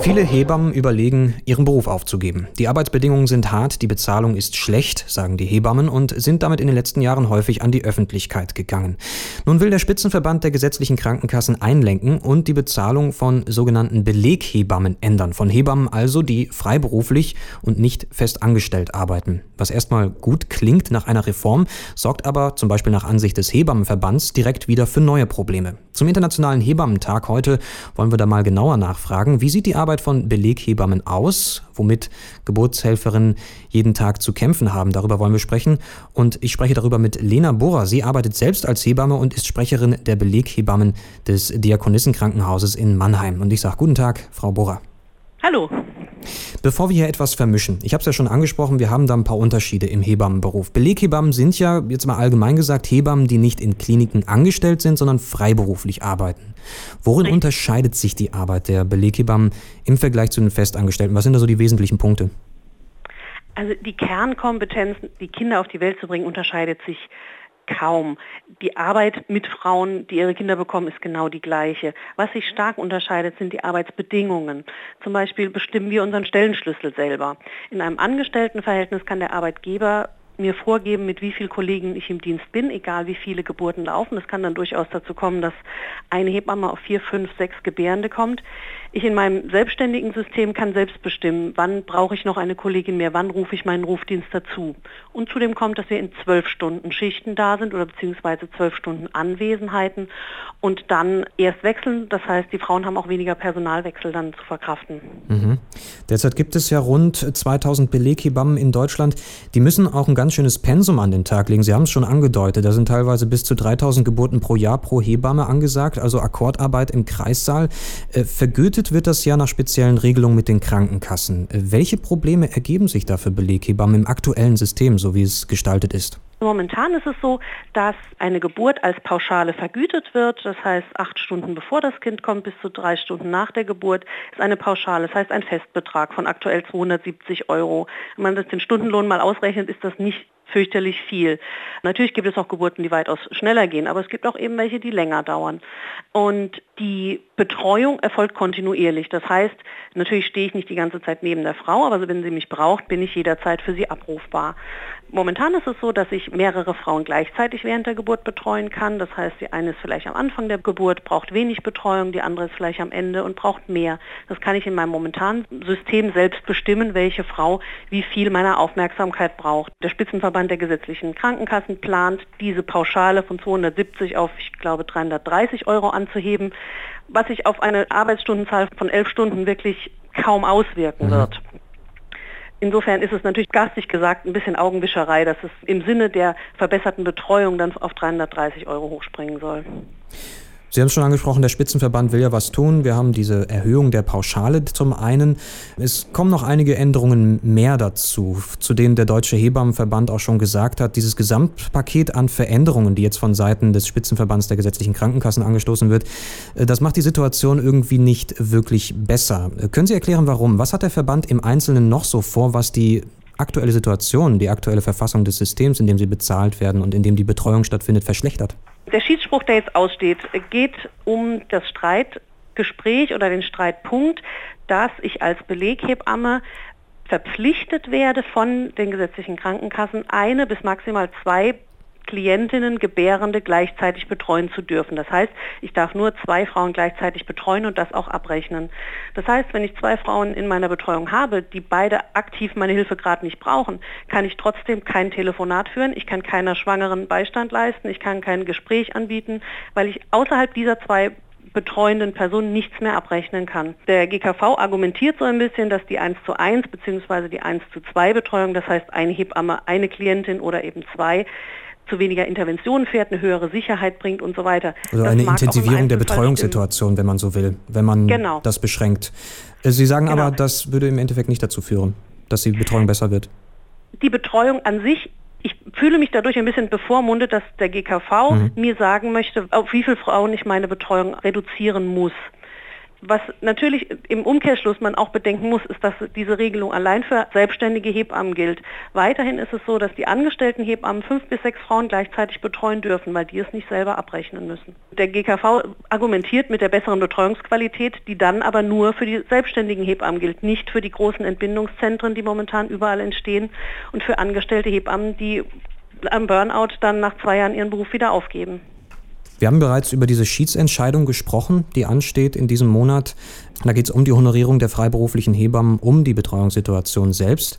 Viele Hebammen überlegen, ihren Beruf aufzugeben. Die Arbeitsbedingungen sind hart, die Bezahlung ist schlecht, sagen die Hebammen und sind damit in den letzten Jahren häufig an die Öffentlichkeit gegangen. Nun will der Spitzenverband der gesetzlichen Krankenkassen einlenken und die Bezahlung von sogenannten Beleghebammen ändern. Von Hebammen also, die freiberuflich und nicht fest angestellt arbeiten. Was erstmal gut klingt nach einer Reform, sorgt aber zum Beispiel nach Ansicht des Hebammenverbands direkt wieder für neue Probleme. Zum Internationalen Hebammentag heute wollen wir da mal genauer nachfragen. Wie sieht die Arbeit von Beleghebammen aus, womit Geburtshelferinnen jeden Tag zu kämpfen haben? Darüber wollen wir sprechen. Und ich spreche darüber mit Lena Bohrer. Sie arbeitet selbst als Hebamme und ist Sprecherin der Beleghebammen des Diakonissenkrankenhauses in Mannheim. Und ich sage guten Tag, Frau Bohrer. Hallo. Bevor wir hier etwas vermischen, ich habe es ja schon angesprochen, wir haben da ein paar Unterschiede im Hebammenberuf. Beleghebammen sind ja, jetzt mal allgemein gesagt, Hebammen, die nicht in Kliniken angestellt sind, sondern freiberuflich arbeiten. Worin Richtig. unterscheidet sich die Arbeit der Beleghebammen im Vergleich zu den Festangestellten? Was sind da so die wesentlichen Punkte? Also die Kernkompetenz, die Kinder auf die Welt zu bringen, unterscheidet sich kaum. Die Arbeit mit Frauen, die ihre Kinder bekommen, ist genau die gleiche. Was sich stark unterscheidet, sind die Arbeitsbedingungen. Zum Beispiel bestimmen wir unseren Stellenschlüssel selber. In einem Angestelltenverhältnis kann der Arbeitgeber mir vorgeben, mit wie vielen Kollegen ich im Dienst bin, egal wie viele Geburten laufen. Es kann dann durchaus dazu kommen, dass eine Hebamme auf vier, fünf, sechs Gebärende kommt. Ich in meinem selbstständigen System kann selbst bestimmen, wann brauche ich noch eine Kollegin mehr, wann rufe ich meinen Rufdienst dazu. Und zudem kommt, dass wir in zwölf Stunden Schichten da sind oder beziehungsweise zwölf Stunden Anwesenheiten und dann erst wechseln. Das heißt, die Frauen haben auch weniger Personalwechsel dann zu verkraften. Mhm. Derzeit gibt es ja rund 2000 Beleghebammen in Deutschland. Die müssen auch ein ganz schönes Pensum an den Tag legen. Sie haben es schon angedeutet. Da sind teilweise bis zu 3000 Geburten pro Jahr pro Hebamme angesagt, also Akkordarbeit im Kreissaal. Äh, vergütet Vergütet wird das ja nach speziellen Regelungen mit den Krankenkassen. Welche Probleme ergeben sich da für Beleghebammen im aktuellen System, so wie es gestaltet ist? Momentan ist es so, dass eine Geburt als Pauschale vergütet wird. Das heißt, acht Stunden bevor das Kind kommt bis zu drei Stunden nach der Geburt ist eine Pauschale. Das heißt, ein Festbetrag von aktuell 270 Euro. Wenn man das den Stundenlohn mal ausrechnet, ist das nicht fürchterlich viel. Natürlich gibt es auch Geburten, die weitaus schneller gehen, aber es gibt auch eben welche, die länger dauern. Und die Betreuung erfolgt kontinuierlich. Das heißt, natürlich stehe ich nicht die ganze Zeit neben der Frau, aber wenn sie mich braucht, bin ich jederzeit für sie abrufbar. Momentan ist es so, dass ich mehrere Frauen gleichzeitig während der Geburt betreuen kann. Das heißt, die eine ist vielleicht am Anfang der Geburt, braucht wenig Betreuung, die andere ist vielleicht am Ende und braucht mehr. Das kann ich in meinem momentanen System selbst bestimmen, welche Frau wie viel meiner Aufmerksamkeit braucht. Der Spitzenverband der gesetzlichen Krankenkassen plant, diese Pauschale von 270 auf, ich glaube, 330 Euro anzuheben, was sich auf eine Arbeitsstundenzahl von elf Stunden wirklich kaum auswirken mhm. wird. Insofern ist es natürlich garstig gesagt ein bisschen Augenwischerei, dass es im Sinne der verbesserten Betreuung dann auf 330 Euro hochspringen soll. Sie haben es schon angesprochen, der Spitzenverband will ja was tun. Wir haben diese Erhöhung der Pauschale zum einen. Es kommen noch einige Änderungen mehr dazu, zu denen der Deutsche Hebammenverband auch schon gesagt hat. Dieses Gesamtpaket an Veränderungen, die jetzt von Seiten des Spitzenverbands der gesetzlichen Krankenkassen angestoßen wird, äh, das macht die Situation irgendwie nicht wirklich besser. Äh, können Sie erklären, warum? Was hat der Verband im Einzelnen noch so vor, was die aktuelle Situation, die aktuelle Verfassung des Systems, in dem sie bezahlt werden und in dem die Betreuung stattfindet, verschlechtert? Der Schiedsspruch, der jetzt aussteht, geht um das Streitgespräch oder den Streitpunkt, dass ich als Beleghebamme verpflichtet werde von den gesetzlichen Krankenkassen, eine bis maximal zwei Klientinnen, Gebärende gleichzeitig betreuen zu dürfen. Das heißt, ich darf nur zwei Frauen gleichzeitig betreuen und das auch abrechnen. Das heißt, wenn ich zwei Frauen in meiner Betreuung habe, die beide aktiv meine Hilfe gerade nicht brauchen, kann ich trotzdem kein Telefonat führen, ich kann keiner Schwangeren Beistand leisten, ich kann kein Gespräch anbieten, weil ich außerhalb dieser zwei betreuenden Personen nichts mehr abrechnen kann. Der GKV argumentiert so ein bisschen, dass die 1 zu 1 bzw. die 1 zu 2 Betreuung, das heißt eine Hebamme, eine Klientin oder eben zwei, zu weniger Interventionen fährt, eine höhere Sicherheit bringt und so weiter. Also das eine Intensivierung der Betreuungssituation, wenn man so will, wenn man genau. das beschränkt. Äh, Sie sagen genau. aber, das würde im Endeffekt nicht dazu führen, dass die Betreuung besser wird. Die Betreuung an sich ich fühle mich dadurch ein bisschen bevormundet, dass der GKV mhm. mir sagen möchte, auf wie viele Frauen ich meine Betreuung reduzieren muss. Was natürlich im Umkehrschluss man auch bedenken muss, ist, dass diese Regelung allein für selbstständige Hebammen gilt. Weiterhin ist es so, dass die angestellten Hebammen fünf bis sechs Frauen gleichzeitig betreuen dürfen, weil die es nicht selber abrechnen müssen. Der GKV argumentiert mit der besseren Betreuungsqualität, die dann aber nur für die selbstständigen Hebammen gilt, nicht für die großen Entbindungszentren, die momentan überall entstehen und für angestellte Hebammen, die am Burnout dann nach zwei Jahren ihren Beruf wieder aufgeben. Wir haben bereits über diese Schiedsentscheidung gesprochen, die ansteht in diesem Monat. Da geht es um die Honorierung der freiberuflichen Hebammen, um die Betreuungssituation selbst.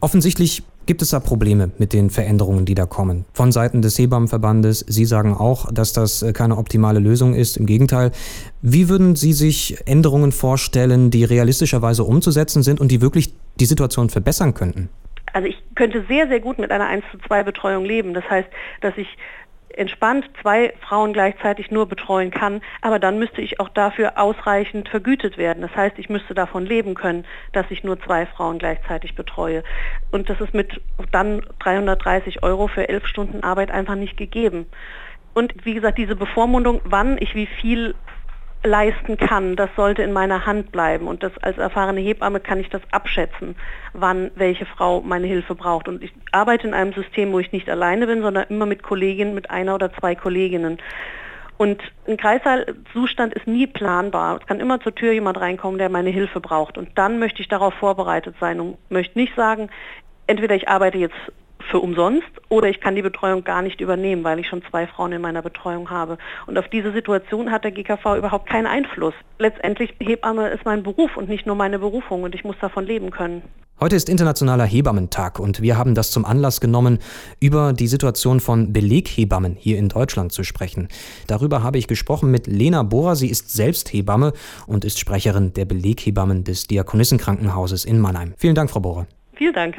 Offensichtlich gibt es da Probleme mit den Veränderungen, die da kommen. Von Seiten des Hebammenverbandes. Sie sagen auch, dass das äh, keine optimale Lösung ist. Im Gegenteil. Wie würden Sie sich Änderungen vorstellen, die realistischerweise umzusetzen sind und die wirklich die Situation verbessern könnten? Also ich könnte sehr, sehr gut mit einer 1 zu 2 Betreuung leben. Das heißt, dass ich entspannt zwei Frauen gleichzeitig nur betreuen kann, aber dann müsste ich auch dafür ausreichend vergütet werden. Das heißt, ich müsste davon leben können, dass ich nur zwei Frauen gleichzeitig betreue. Und das ist mit dann 330 Euro für elf Stunden Arbeit einfach nicht gegeben. Und wie gesagt, diese Bevormundung, wann ich wie viel leisten kann, das sollte in meiner Hand bleiben. Und das als erfahrene Hebamme kann ich das abschätzen, wann welche Frau meine Hilfe braucht. Und ich arbeite in einem System, wo ich nicht alleine bin, sondern immer mit Kolleginnen, mit einer oder zwei Kolleginnen. Und ein Kreissaalzustand ist nie planbar. Es kann immer zur Tür jemand reinkommen, der meine Hilfe braucht. Und dann möchte ich darauf vorbereitet sein und möchte nicht sagen, entweder ich arbeite jetzt für umsonst oder ich kann die Betreuung gar nicht übernehmen, weil ich schon zwei Frauen in meiner Betreuung habe. Und auf diese Situation hat der GKV überhaupt keinen Einfluss. Letztendlich Hebamme ist mein Beruf und nicht nur meine Berufung und ich muss davon leben können. Heute ist Internationaler Hebammentag und wir haben das zum Anlass genommen, über die Situation von Beleghebammen hier in Deutschland zu sprechen. Darüber habe ich gesprochen mit Lena Bohrer. Sie ist selbst Hebamme und ist Sprecherin der Beleghebammen des Diakonissenkrankenhauses in Mannheim. Vielen Dank, Frau Bohrer. Vielen Dank.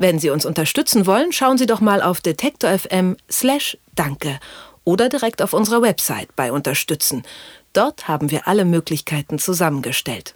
Wenn Sie uns unterstützen wollen, schauen Sie doch mal auf detektor.fm slash danke oder direkt auf unserer Website bei Unterstützen. Dort haben wir alle Möglichkeiten zusammengestellt.